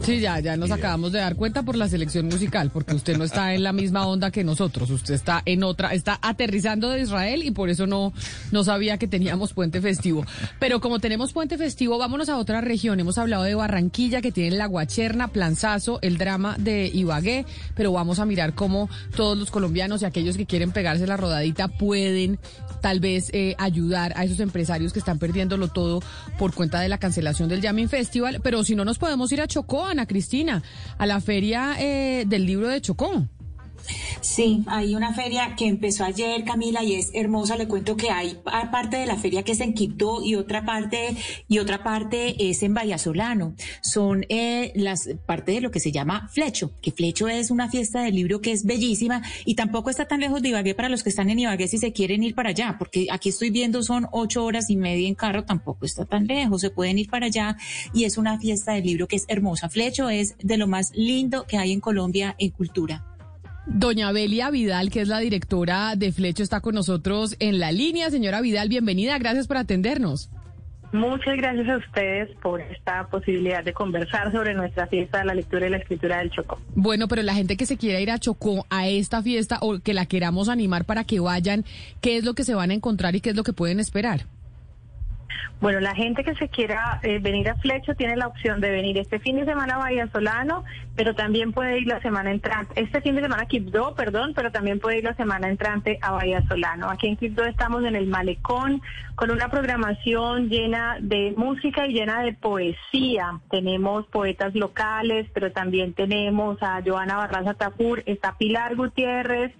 Sí, ya, ya nos acabamos de dar cuenta por la selección musical, porque usted no está en la misma onda que nosotros, usted está en otra, está aterrizando de Israel y por eso no, no sabía que teníamos puente festivo. Pero como tenemos puente festivo, vámonos a otra región. Hemos hablado de Barranquilla, que tiene la Guacherna, Planzazo, el drama de Ibagué, pero vamos a mirar cómo todos los colombianos y aquellos que quieren pegarse la rodadita pueden tal vez eh, ayudar a esos empresarios que están perdiéndolo todo por cuenta de la cancelación del Yamin Festival. Pero si no nos podemos ir a Chocó, Ana Cristina, a la feria eh, del libro de Chocó. Sí, hay una feria que empezó ayer, Camila, y es hermosa. Le cuento que hay parte de la feria que es en Quito y otra parte y otra parte es en Vallasolano. Son eh, las parte de lo que se llama Flecho, que Flecho es una fiesta del libro que es bellísima y tampoco está tan lejos de Ibagué para los que están en Ibagué si se quieren ir para allá, porque aquí estoy viendo son ocho horas y media en carro, tampoco está tan lejos, se pueden ir para allá y es una fiesta del libro que es hermosa. Flecho es de lo más lindo que hay en Colombia en cultura. Doña Belia Vidal, que es la directora de Flecho, está con nosotros en la línea. Señora Vidal, bienvenida. Gracias por atendernos. Muchas gracias a ustedes por esta posibilidad de conversar sobre nuestra fiesta de la lectura y la escritura del Chocó. Bueno, pero la gente que se quiera ir a Chocó a esta fiesta o que la queramos animar para que vayan, ¿qué es lo que se van a encontrar y qué es lo que pueden esperar? Bueno, la gente que se quiera eh, venir a Flecho tiene la opción de venir este fin de semana a Bahía Solano, pero también puede ir la semana entrante, este fin de semana a Quibdó, perdón, pero también puede ir la semana entrante a Bahía Solano. Aquí en Quibdó estamos en el Malecón con una programación llena de música y llena de poesía. Tenemos poetas locales, pero también tenemos a Joana Barraza Tafur, está Pilar Gutiérrez,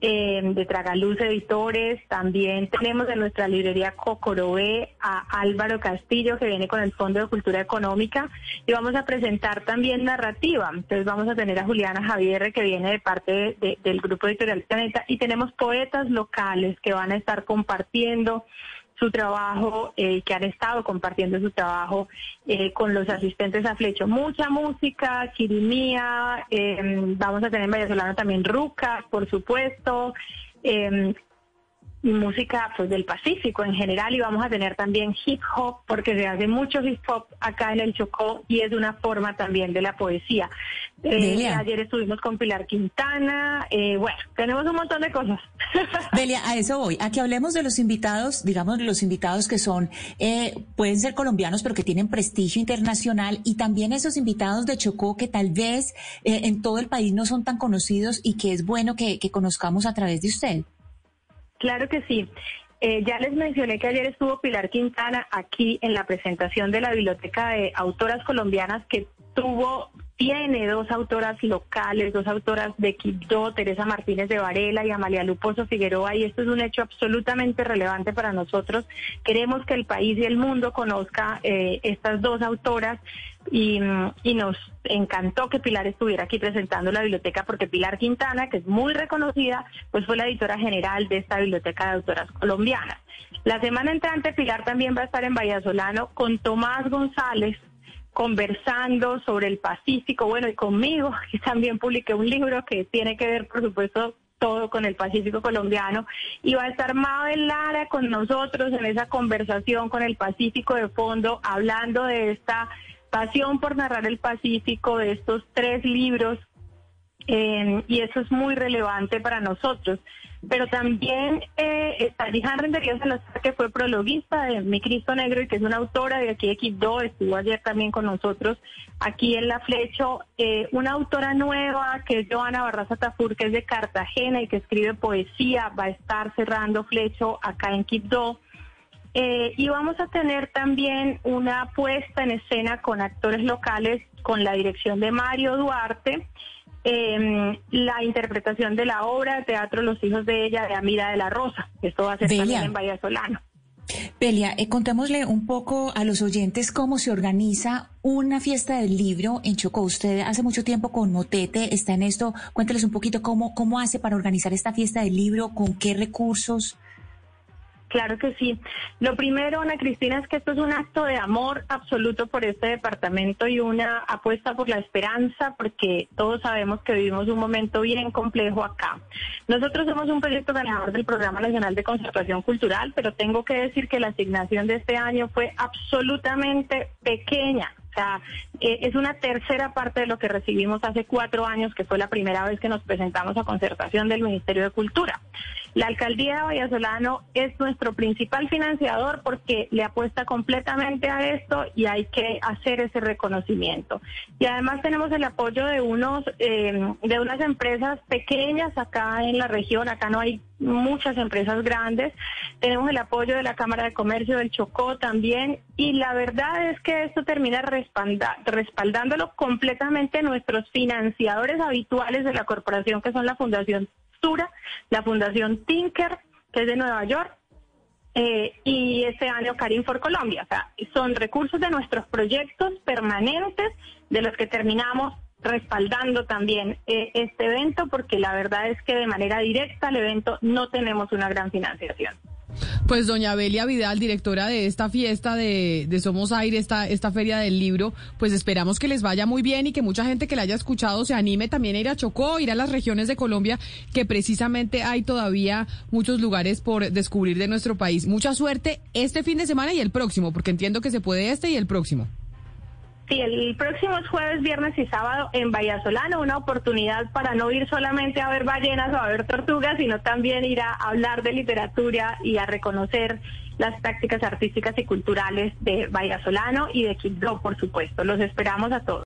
eh, de Tragaluz Editores. También tenemos en nuestra librería Cocoroé a Álvaro Castillo, que viene con el Fondo de Cultura Económica. Y vamos a presentar también narrativa. Entonces vamos a tener a Juliana Javier, que viene de parte del Grupo Editorial Planeta. Y tenemos poetas locales que van a estar compartiendo su trabajo, eh, que han estado compartiendo su trabajo eh, con los asistentes a Flecho. Mucha música, Kirimía, eh, vamos a tener en Valladolid también Ruca, por supuesto, eh, música pues del Pacífico en general y vamos a tener también hip hop porque se hace mucho hip hop acá en el Chocó y es una forma también de la poesía. Eh, ayer estuvimos con Pilar Quintana, eh, bueno, tenemos un montón de cosas. Delia, a eso voy, a que hablemos de los invitados, digamos de los invitados que son, eh, pueden ser colombianos pero que tienen prestigio internacional y también esos invitados de Chocó que tal vez en todo el país no son tan conocidos y que es bueno que conozcamos a través de usted. Claro que sí. Eh, ya les mencioné que ayer estuvo Pilar Quintana aquí en la presentación de la Biblioteca de Autoras Colombianas que tuvo, tiene dos autoras locales, dos autoras de Quibdó, Teresa Martínez de Varela y Amalia Luposo Figueroa, y esto es un hecho absolutamente relevante para nosotros. Queremos que el país y el mundo conozca eh, estas dos autoras y, nos encantó que Pilar estuviera aquí presentando la biblioteca porque Pilar Quintana, que es muy reconocida, pues fue la editora general de esta biblioteca de autoras colombianas. La semana entrante Pilar también va a estar en Vallasolano con Tomás González conversando sobre el Pacífico, bueno, y conmigo, que también publiqué un libro que tiene que ver, por supuesto, todo con el Pacífico colombiano. Y va a estar Mabel Lara con nosotros en esa conversación con el Pacífico de fondo, hablando de esta pasión por narrar el Pacífico de estos tres libros eh, y eso es muy relevante para nosotros. Pero también eh, está Jihan Rendería Salazar, que fue prologuista de Mi Cristo Negro y que es una autora de aquí de Quibdó, estuvo ayer también con nosotros aquí en La Flecho. Eh, una autora nueva que es Joana Barraza Tafur, que es de Cartagena y que escribe poesía, va a estar cerrando Flecho acá en Quibdó. Eh, y vamos a tener también una puesta en escena con actores locales con la dirección de Mario Duarte, eh, la interpretación de la obra de teatro Los hijos de ella de Amira de la Rosa. Esto va a ser también en Vallasolano. Pelia, eh, contémosle un poco a los oyentes cómo se organiza una fiesta del libro en Chocó. Usted hace mucho tiempo con Motete está en esto. Cuénteles un poquito cómo, cómo hace para organizar esta fiesta del libro, con qué recursos. Claro que sí. Lo primero, Ana Cristina, es que esto es un acto de amor absoluto por este departamento y una apuesta por la esperanza, porque todos sabemos que vivimos un momento bien complejo acá. Nosotros somos un proyecto ganador del Programa Nacional de Conservación Cultural, pero tengo que decir que la asignación de este año fue absolutamente pequeña sea, eh, es una tercera parte de lo que recibimos hace cuatro años, que fue la primera vez que nos presentamos a concertación del Ministerio de Cultura. La alcaldía de Vallasolano es nuestro principal financiador porque le apuesta completamente a esto y hay que hacer ese reconocimiento. Y además tenemos el apoyo de unos eh, de unas empresas pequeñas acá en la región. Acá no hay muchas empresas grandes. Tenemos el apoyo de la Cámara de Comercio del Chocó también. Y la verdad es que esto termina respaldándolo completamente nuestros financiadores habituales de la corporación, que son la Fundación La Fundación Tinker, que es de Nueva York, eh, y este año Karim for Colombia. O sea, son recursos de nuestros proyectos permanentes de los que terminamos respaldando también eh, este evento porque la verdad es que de manera directa al evento no tenemos una gran financiación. Pues doña Belia Vidal, directora de esta fiesta de, Somos Aire, esta, esta feria del libro, pues esperamos que les vaya muy bien y que mucha gente que la haya escuchado se anime también a ir a Chocó, ir a las regiones de Colombia, que precisamente hay todavía muchos lugares por descubrir de nuestro país. Mucha suerte este fin de semana y el próximo, porque entiendo que se puede este y el próximo. Sí, el próximo jueves, viernes y sábado en Vallasolano, una oportunidad para no ir solamente a ver ballenas o a ver tortugas, sino también ir a hablar de literatura y a reconocer las prácticas artísticas y culturales de Vallasolano y de Quibdó, por supuesto. Los esperamos a todos.